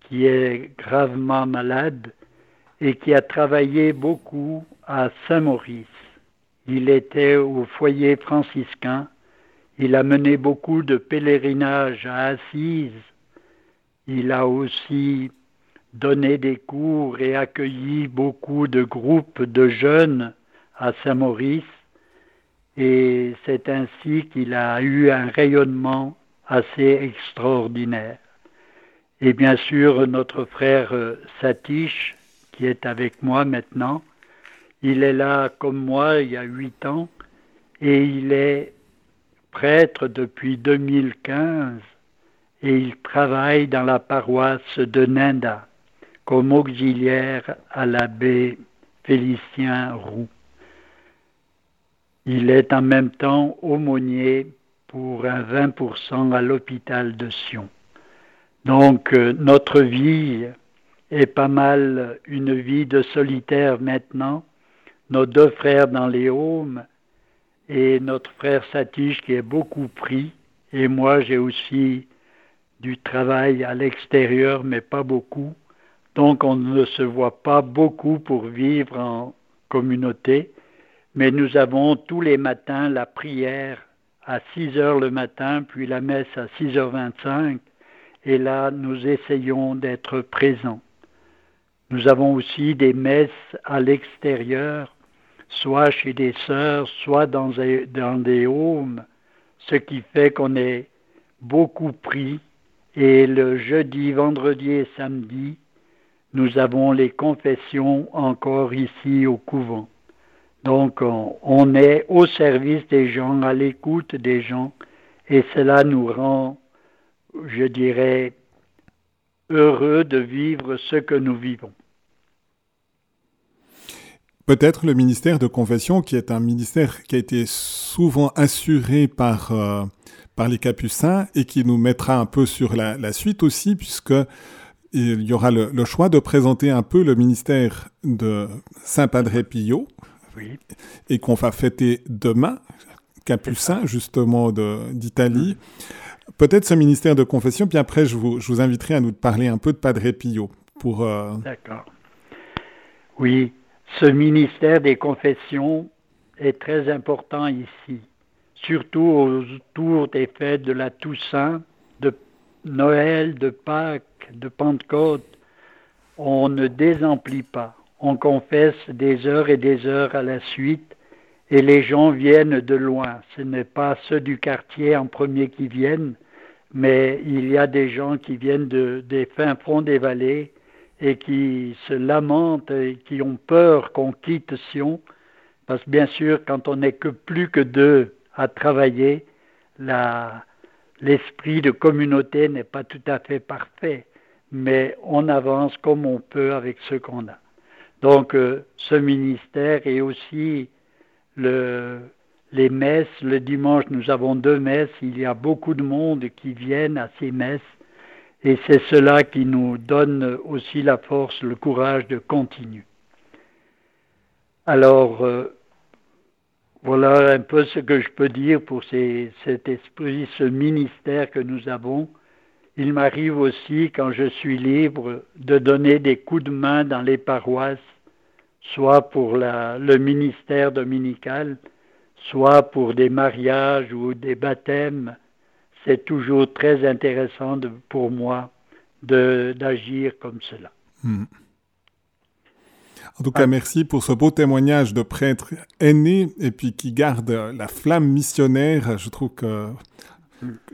qui est gravement malade et qui a travaillé beaucoup à Saint-Maurice. Il était au foyer franciscain il a mené beaucoup de pèlerinages à Assise. Il a aussi donné des cours et accueilli beaucoup de groupes de jeunes à Saint-Maurice. Et c'est ainsi qu'il a eu un rayonnement assez extraordinaire. Et bien sûr, notre frère Satish, qui est avec moi maintenant, il est là comme moi il y a huit ans, et il est prêtre depuis 2015 et il travaille dans la paroisse de Nenda comme auxiliaire à l'abbé Félicien Roux. Il est en même temps aumônier pour un 20% à l'hôpital de Sion. Donc euh, notre vie est pas mal une vie de solitaire maintenant. Nos deux frères dans les Haumes et notre frère Satish qui est beaucoup pris, et moi j'ai aussi du travail à l'extérieur, mais pas beaucoup. Donc on ne se voit pas beaucoup pour vivre en communauté, mais nous avons tous les matins la prière à 6 heures le matin, puis la messe à 6h25, et là nous essayons d'être présents. Nous avons aussi des messes à l'extérieur soit chez des sœurs, soit dans des, homes, ce qui fait qu'on est beaucoup pris. Et le jeudi, vendredi et samedi, nous avons les confessions encore ici au couvent. Donc on, est au service des gens, à l'écoute des gens, et cela nous rend, je dirais, heureux de vivre ce que nous vivons. Peut-être le ministère de Confession, qui est un ministère qui a été souvent assuré par, euh, par les Capucins et qui nous mettra un peu sur la, suite aussi, puisque il y aura le, choix de présenter un peu le ministère de Saint Padre Pio, et qu'on va fêter demain, Capucin justement d'Italie. Peut-être ce ministère de confession, puis après je vous, je vous inviterai à nous parler un peu de Padre Pio. Pour, euh, D'accord. Oui, ce ministère des confessions est très important ici, surtout autour des fêtes de la Toussaint, de Noël, de Pâques, de Pentecôte. On ne désemplit pas, on confesse des heures et des heures à la suite et les gens viennent de loin. Ce n'est pas ceux du quartier en premier qui viennent, mais il y a des gens qui viennent de, des fins fonds des vallées et qui se lamentent et qui ont peur qu'on quitte Sion, parce que bien sûr, quand on n'est que plus que deux à travailler, l'esprit de communauté n'est pas tout à fait parfait, mais on avance comme on peut avec ce qu'on a. Donc euh, ce ministère est aussi le, les messes. Le dimanche, nous avons deux messes. Il y a beaucoup de monde qui viennent à ces messes. Et c'est cela qui nous donne aussi la force, le courage de continuer. Alors, euh, voilà un peu ce que je peux dire pour cet esprit, ce ministère que nous avons. Il m'arrive aussi, quand je suis libre, de donner des coups de main dans les paroisses, soit pour le ministère dominical, soit pour des mariages ou des baptêmes. C'est toujours très intéressant pour moi d'agir comme cela. Hmm. En tout cas, merci pour ce beau témoignage de prêtre aîné et puis qui garde la flamme missionnaire. Je trouve que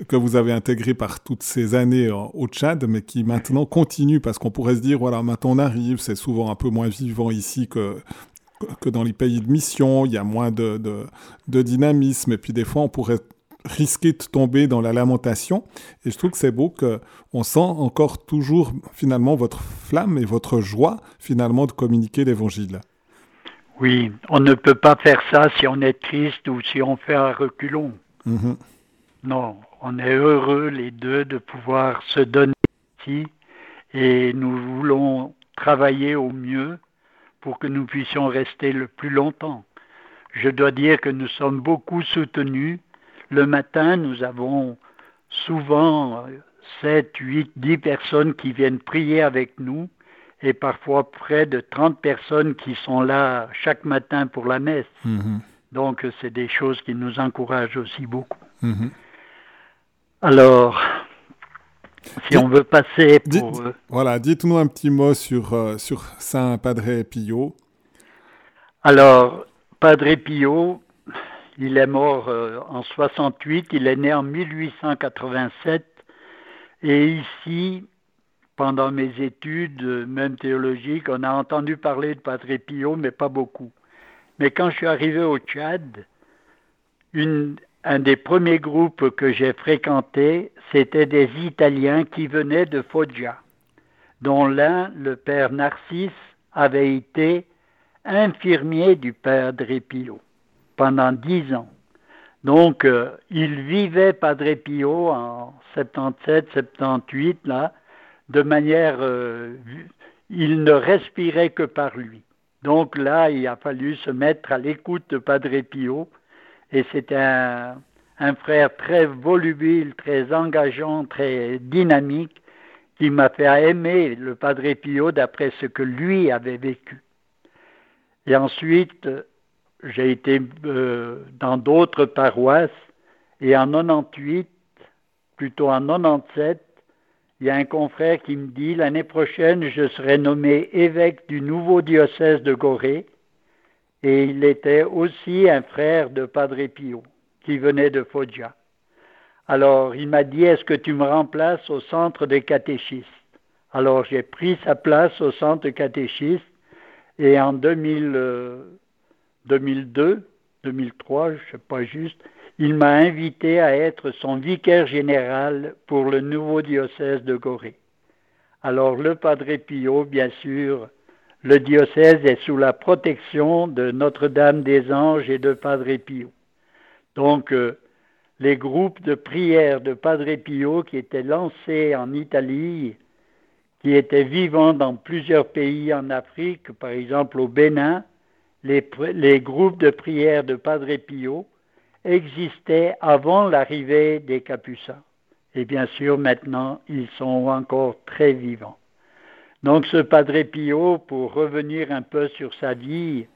que vous avez intégré par toutes ces années au Tchad, mais qui maintenant continue, parce qu'on pourrait se dire, voilà, maintenant on arrive, c'est souvent un peu moins vivant ici que, que dans les pays de mission, il y a moins de, de, dynamisme, et puis des fois on pourrait risquer de tomber dans la lamentation. Et je trouve que c'est beau qu'on sent encore toujours finalement votre flamme et votre joie finalement de communiquer l'évangile. Oui, on ne peut pas faire ça si on est triste ou si on fait un reculon. Mhm. Non, on est heureux les deux de pouvoir se donner ici et nous voulons travailler au mieux pour que nous puissions rester le plus longtemps. Je dois dire que nous sommes beaucoup soutenus. Le matin, nous avons souvent 7, 8, 10 personnes qui viennent prier avec nous et parfois près de 30 personnes qui sont là chaque matin pour la messe. Mhm. Donc c'est des choses qui nous encouragent aussi beaucoup. Mhm. Alors, si on veut passer pour... Euh, voilà, dites-nous un petit mot sur, euh, sur Saint Padre Pio. Alors, Padre Pio, il est mort euh, en 68, il est né en 1887, et ici, pendant mes études, même théologiques, on a entendu parler de Padre Pio, mais pas beaucoup. Mais quand je suis arrivé au Tchad, une, un des premiers groupes que j'ai fréquentés, c'était des Italiens qui venaient de Foggia, dont l'un, le père Narcisse, avait été infirmier du Padre Pio pendant dix ans. Donc, euh, il vivait Padre Pio en 77, 78, là, de manière... Euh, il ne respirait que par lui. Donc là, il a fallu se mettre à l'écoute de Padre Pio et c'est un, frère très volubile, très engageant, très dynamique, qui m'a fait aimer le Padre Pio d'après ce que lui avait vécu. Et ensuite, j'ai été euh, dans d'autres paroisses, et en 98, plutôt en 97, il y a un confrère qui me dit l'année prochaine, je serai nommé évêque du nouveau diocèse de Gorée et il était aussi un frère de Padre Pio, qui venait de Foggia. Alors il m'a dit, est-ce que tu me remplaces au centre des catéchistes? Alors j'ai pris sa place au centre catéchiste et en 2002, 2003, je ne sais pas juste, il m'a invité à être son vicaire général pour le nouveau diocèse de Gorée. Alors le Padre Pio, bien sûr, le diocèse est sous la protection de Notre-Dame des Anges et de Padre Pio. Donc, euh, les groupes de prière de Padre Pio qui étaient lancés en Italie, qui étaient vivants dans plusieurs pays en Afrique, par exemple au Bénin, les, les groupes de prière de Padre Pio existaient avant l'arrivée des Capucins. Et bien sûr, maintenant, ils sont encore très vivants. Donc ce Padre Pio, pour revenir un peu sur sa vie,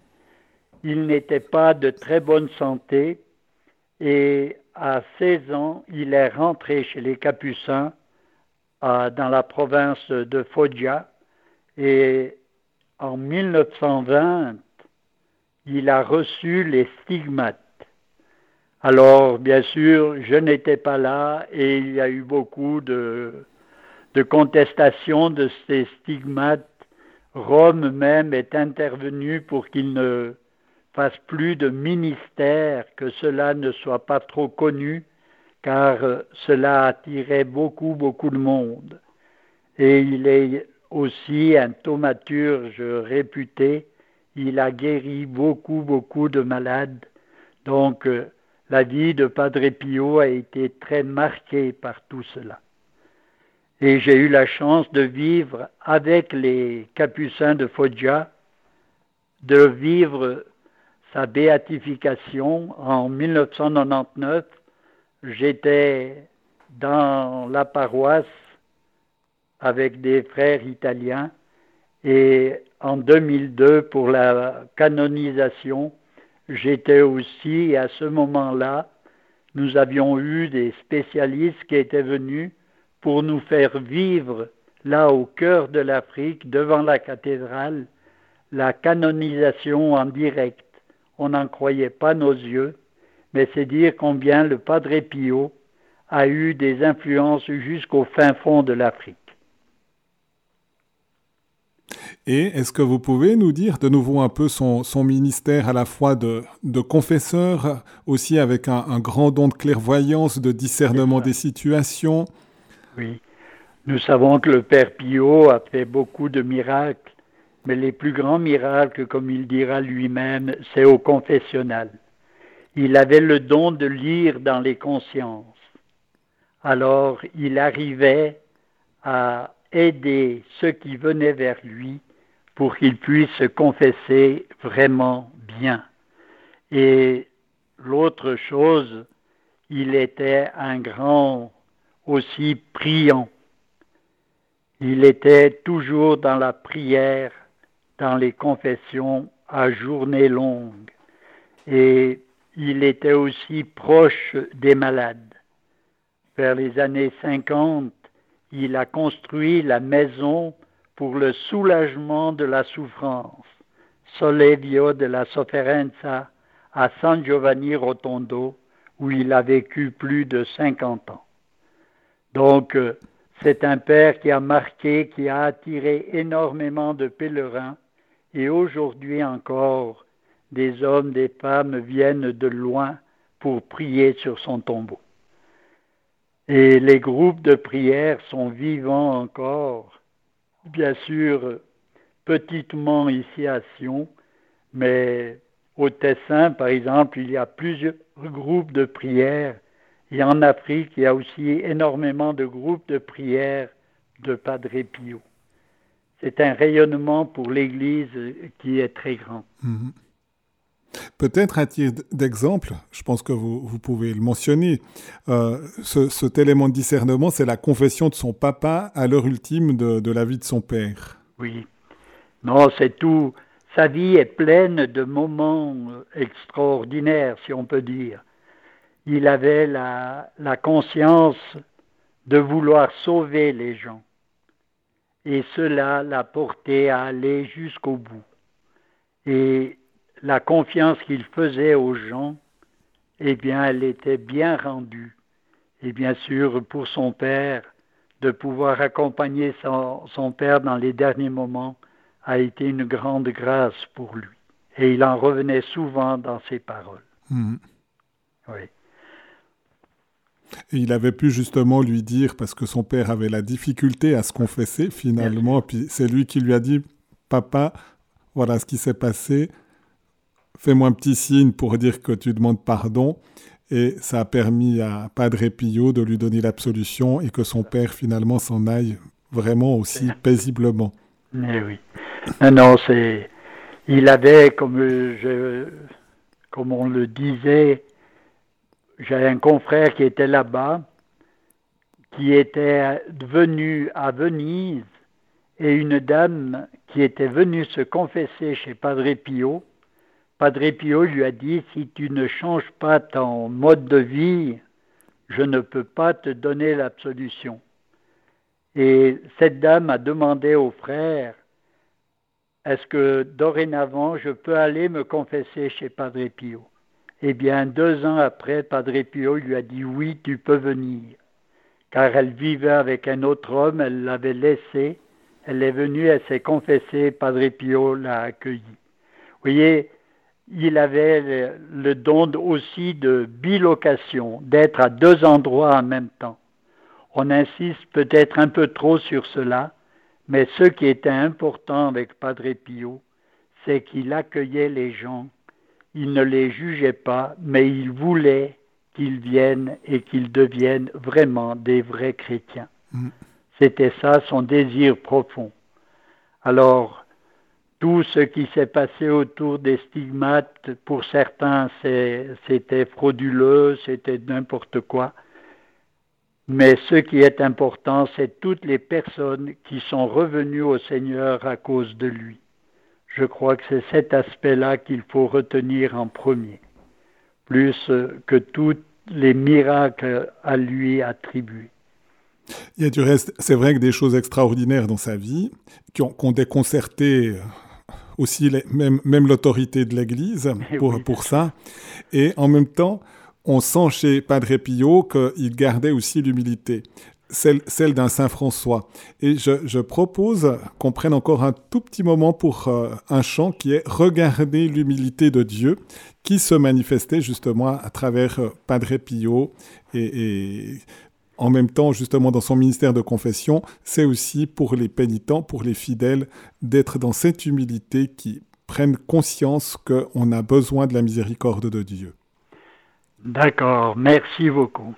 il n'était pas de très bonne santé et à 16 ans, il est rentré chez les Capucins dans la province de Foggia et en 1920, il a reçu les stigmates. Alors, bien sûr, je n'étais pas là et il y a eu beaucoup de, de contestation de ces stigmates, Rome même est intervenu pour qu'il ne fasse plus de ministère, que cela ne soit pas trop connu, car cela attirait beaucoup, beaucoup de monde. Et il est aussi un thaumaturge réputé. Il a guéri beaucoup, beaucoup de malades. Donc, euh, la vie de Padre Pio a été très marquée par tout cela. Et j'ai eu la chance de vivre avec les capucins de Foggia, de vivre sa béatification en 1999. J'étais dans la paroisse avec des frères italiens et en 2002 pour la canonisation, j'étais aussi à ce moment-là, nous avions eu des spécialistes qui étaient venus pour nous faire vivre là au cœur de l'Afrique, devant la cathédrale, la canonisation en direct. On n'en croyait pas nos yeux, mais c'est dire combien le Padre Pio a eu des influences jusqu'au fin fond de l'Afrique. Et est-ce que vous pouvez nous dire de nouveau un peu son, ministère à la fois de, confesseur, aussi avec un, grand don de clairvoyance, de discernement des situations Oui, nous savons que le Père Pio a fait beaucoup de miracles, mais les plus grands miracles, comme il dira lui-même, c'est au confessionnal. Il avait le don de lire dans les consciences. Alors il arrivait à aider ceux qui venaient vers lui pour qu'ils puissent se confesser vraiment bien. Et l'autre chose, il était un grand aussi priant. Il était toujours dans la prière, dans les confessions à journée longue. Et il était aussi proche des malades. Vers les années 50, il a construit la maison pour le soulagement de la souffrance, Solevio de la Sofferenza à San Giovanni Rotondo, où il a vécu plus de 50 ans. Donc, euh, c'est un père qui a marqué, qui a attiré énormément de pèlerins, et aujourd'hui encore, des hommes, des femmes viennent de loin pour prier sur son tombeau. Et les groupes de prière sont vivants encore bien sûr petitement ici à Sion, mais au Tessin, par exemple, il y a plusieurs groupes de prière. Et en Afrique, il y a aussi énormément de groupes de prière de Padre Pio. C'est un rayonnement pour l'Église qui est très grand. Mhm. Peut-être un tir d'exemple, je pense que vous, pouvez le mentionner. Euh, cet élément de discernement, c'est la confession de son papa à l'heure ultime de, la vie de son père. Oui. Non, c'est tout. Sa vie est pleine de moments extraordinaires, si on peut dire. Il avait la, la conscience de vouloir sauver les gens. Et cela l'a porté à aller jusqu'au bout. Et la confiance qu'il faisait aux gens, eh bien, elle était bien rendue. Et bien sûr, pour son père, de pouvoir accompagner son, père dans les derniers moments a été une grande grâce pour lui. Et il en revenait souvent dans ses paroles. Mhm. Oui. Et il avait pu justement lui dire, parce que son père avait la difficulté à se confesser finalement, puis c'est lui qui lui a dit, papa, voilà ce qui s'est passé, fais-moi un petit signe pour dire que tu demandes pardon. Et ça a permis à Padre Pio de lui donner l'absolution et que son père finalement s'en aille vraiment aussi paisiblement. Mais oui. Non, c'est. Il avait, comme on le disait, j'avais un confrère qui était là-bas, qui était venu à Venise, et une dame qui était venue se confesser chez Padre Pio, Padre Pio lui a dit, si tu ne changes pas ton mode de vie, je ne peux pas te donner l'absolution. Et cette dame a demandé au frère, est-ce que dorénavant je peux aller me confesser chez Padre Pio? Eh bien, deux ans après, Padre Pio lui a dit, oui, tu peux venir. Car elle vivait avec un autre homme, elle l'avait laissé, elle est venue, elle s'est confessée, Padre Pio l'a accueillie. Vous voyez, il avait le, don aussi de bilocation, d'être à deux endroits en même temps. On insiste peut-être un peu trop sur cela, mais ce qui était important avec Padre Pio, c'est qu'il accueillait les gens, il ne les jugeait pas, mais il voulait qu'ils viennent et qu'ils deviennent vraiment des vrais chrétiens. Mm. C'était ça son désir profond. Alors, tout ce qui s'est passé autour des stigmates, pour certains, c'était frauduleux, c'était n'importe quoi. Mais ce qui est important, c'est toutes les personnes qui sont revenues au Seigneur à cause de lui. Je crois que c'est cet aspect-là qu'il faut retenir en premier, plus que tous les miracles à lui attribués. Il y a du reste, c'est vrai que des choses extraordinaires dans sa vie, qui ont, déconcerté aussi même, même l'autorité de l'Église eh pour, pour ça. Et en même temps, on sent chez Padre Pio qu'il gardait aussi l'humilité, celle, d'un Saint François. Et je, propose qu'on prenne encore un tout petit moment pour euh, un chant qui est Regarder l'humilité de Dieu, qui se manifestait justement à travers euh, Padre Pio et, et en même temps, justement, dans son ministère de confession, c'est aussi pour les pénitents, pour les fidèles, d'être dans cette humilité qui prennent conscience qu'on a besoin de la miséricorde de Dieu. D'accord, merci beaucoup.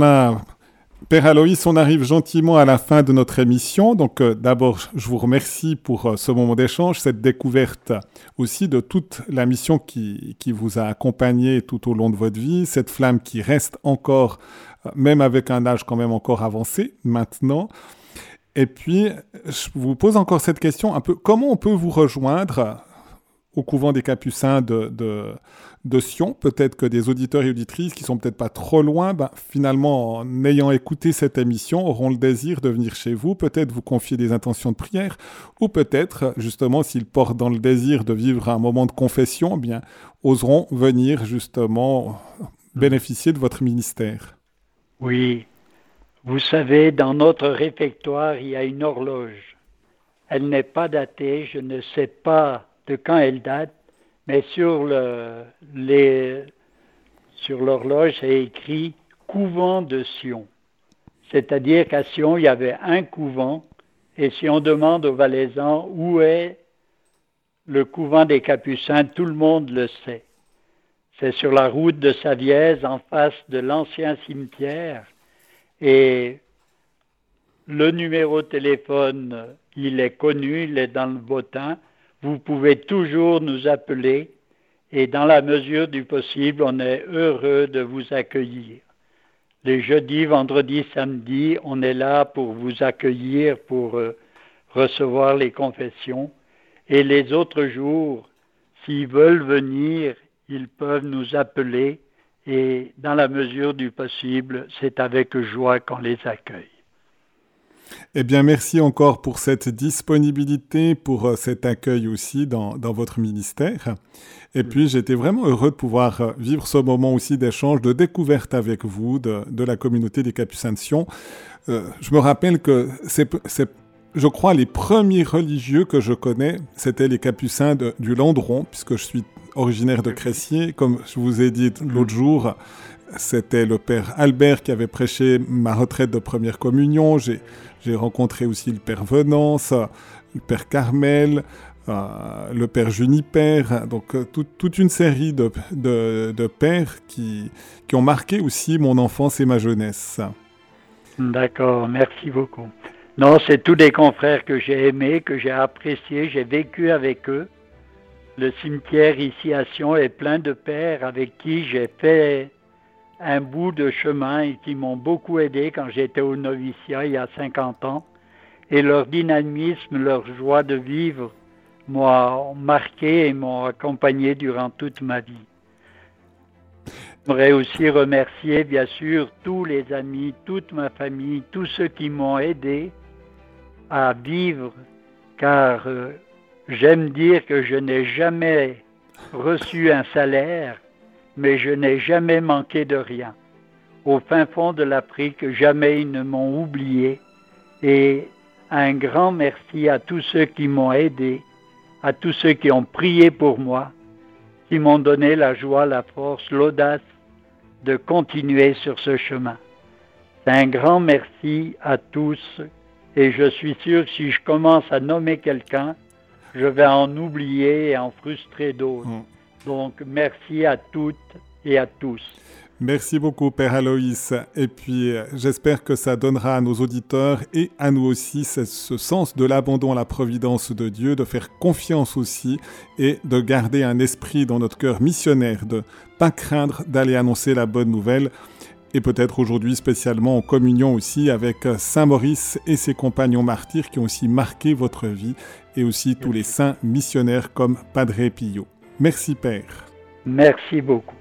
Voilà, Père Aloïs, on arrive gentiment à la fin de notre émission. Donc euh, d'abord, je vous remercie pour euh, ce moment d'échange, cette découverte aussi de toute la mission qui, qui, vous a accompagné tout au long de votre vie, cette flamme qui reste encore, euh, même avec un âge quand même encore avancé maintenant. Et puis, je vous pose encore cette question un peu, comment on peut vous rejoindre au couvent des Capucins de, de, Sion. Peut-être que des auditeurs et auditrices qui sont peut-être pas trop loin, ben, finalement, en ayant écouté cette émission, auront le désir de venir chez vous, peut-être vous confier des intentions de prière, ou peut-être, justement, s'ils portent dans le désir de vivre un moment de confession, eh bien, oseront venir justement bénéficier de votre ministère. Oui. Vous savez, dans notre réfectoire, il y a une horloge. Elle n'est pas datée, je ne sais pas de quand elle date, mais sur l'horloge, c'est écrit couvent de Sion. C'est-à-dire qu'à Sion, il y avait un couvent, et si on demande aux Valaisans où est le couvent des Capucins, tout le monde le sait. C'est sur la route de Savièse, en face de l'ancien cimetière. Et le numéro de téléphone, il est connu, il est dans le bottin. Vous pouvez toujours nous appeler et dans la mesure du possible, on est heureux de vous accueillir. Les jeudis, vendredis, samedis, on est là pour vous accueillir, pour euh, recevoir les confessions. Et les autres jours, s'ils veulent venir, ils peuvent nous appeler et dans la mesure du possible, c'est avec joie qu'on les accueille. Eh bien, merci encore pour cette disponibilité, pour euh, cet accueil aussi dans, votre ministère. Et puis, j'étais vraiment heureux de pouvoir euh, vivre ce moment aussi d'échange, de découverte avec vous de, la communauté des Capucins de Sion. Euh, je me rappelle que c'est, je crois, les premiers religieux que je connais, c'était les Capucins du Landron, puisque je suis originaire de Cressier. Comme je vous ai dit l'autre jour, c'était le père Albert qui avait prêché ma retraite de première communion. J'ai rencontré aussi le père Venance, le père Carmel, euh, le père Juniper, donc euh, toute une série de, de, pères qui, qui ont marqué aussi mon enfance et ma jeunesse. D'accord, merci beaucoup. Non, c'est tous des confrères que j'ai aimés, que j'ai appréciés, j'ai vécu avec eux. Le cimetière ici à Sion est plein de pères avec qui j'ai fait un bout de chemin et qui m'ont beaucoup aidé quand j'étais au noviciat il y a 50 ans. Et leur dynamisme, leur joie de vivre m'ont marqué et m'ont accompagné durant toute ma vie. J'aimerais aussi remercier bien sûr tous les amis, toute ma famille, tous ceux qui m'ont aidé à vivre, car euh, j'aime dire que je n'ai jamais reçu un salaire mais je n'ai jamais manqué de rien. Au fin fond de l'Afrique, jamais ils ne m'ont oublié. Et un grand merci à tous ceux qui m'ont aidé, à tous ceux qui ont prié pour moi, qui m'ont donné la joie, la force, l'audace de continuer sur ce chemin. Un grand merci à tous et je suis sûr que si je commence à nommer quelqu'un, je vais en oublier et en frustrer d'autres. Mm. Donc merci à toutes et à tous. Merci beaucoup, Père Aloïs. Et puis, j'espère que ça donnera à nos auditeurs et à nous aussi ce, sens de l'abandon à la providence de Dieu, de faire confiance aussi et de garder un esprit dans notre cœur missionnaire, de pas craindre d'aller annoncer la bonne nouvelle. Et peut-être aujourd'hui spécialement en communion aussi avec Saint Maurice et ses compagnons martyrs qui ont aussi marqué votre vie et aussi tous les saints missionnaires comme Padre Pio. Merci Père. Merci beaucoup.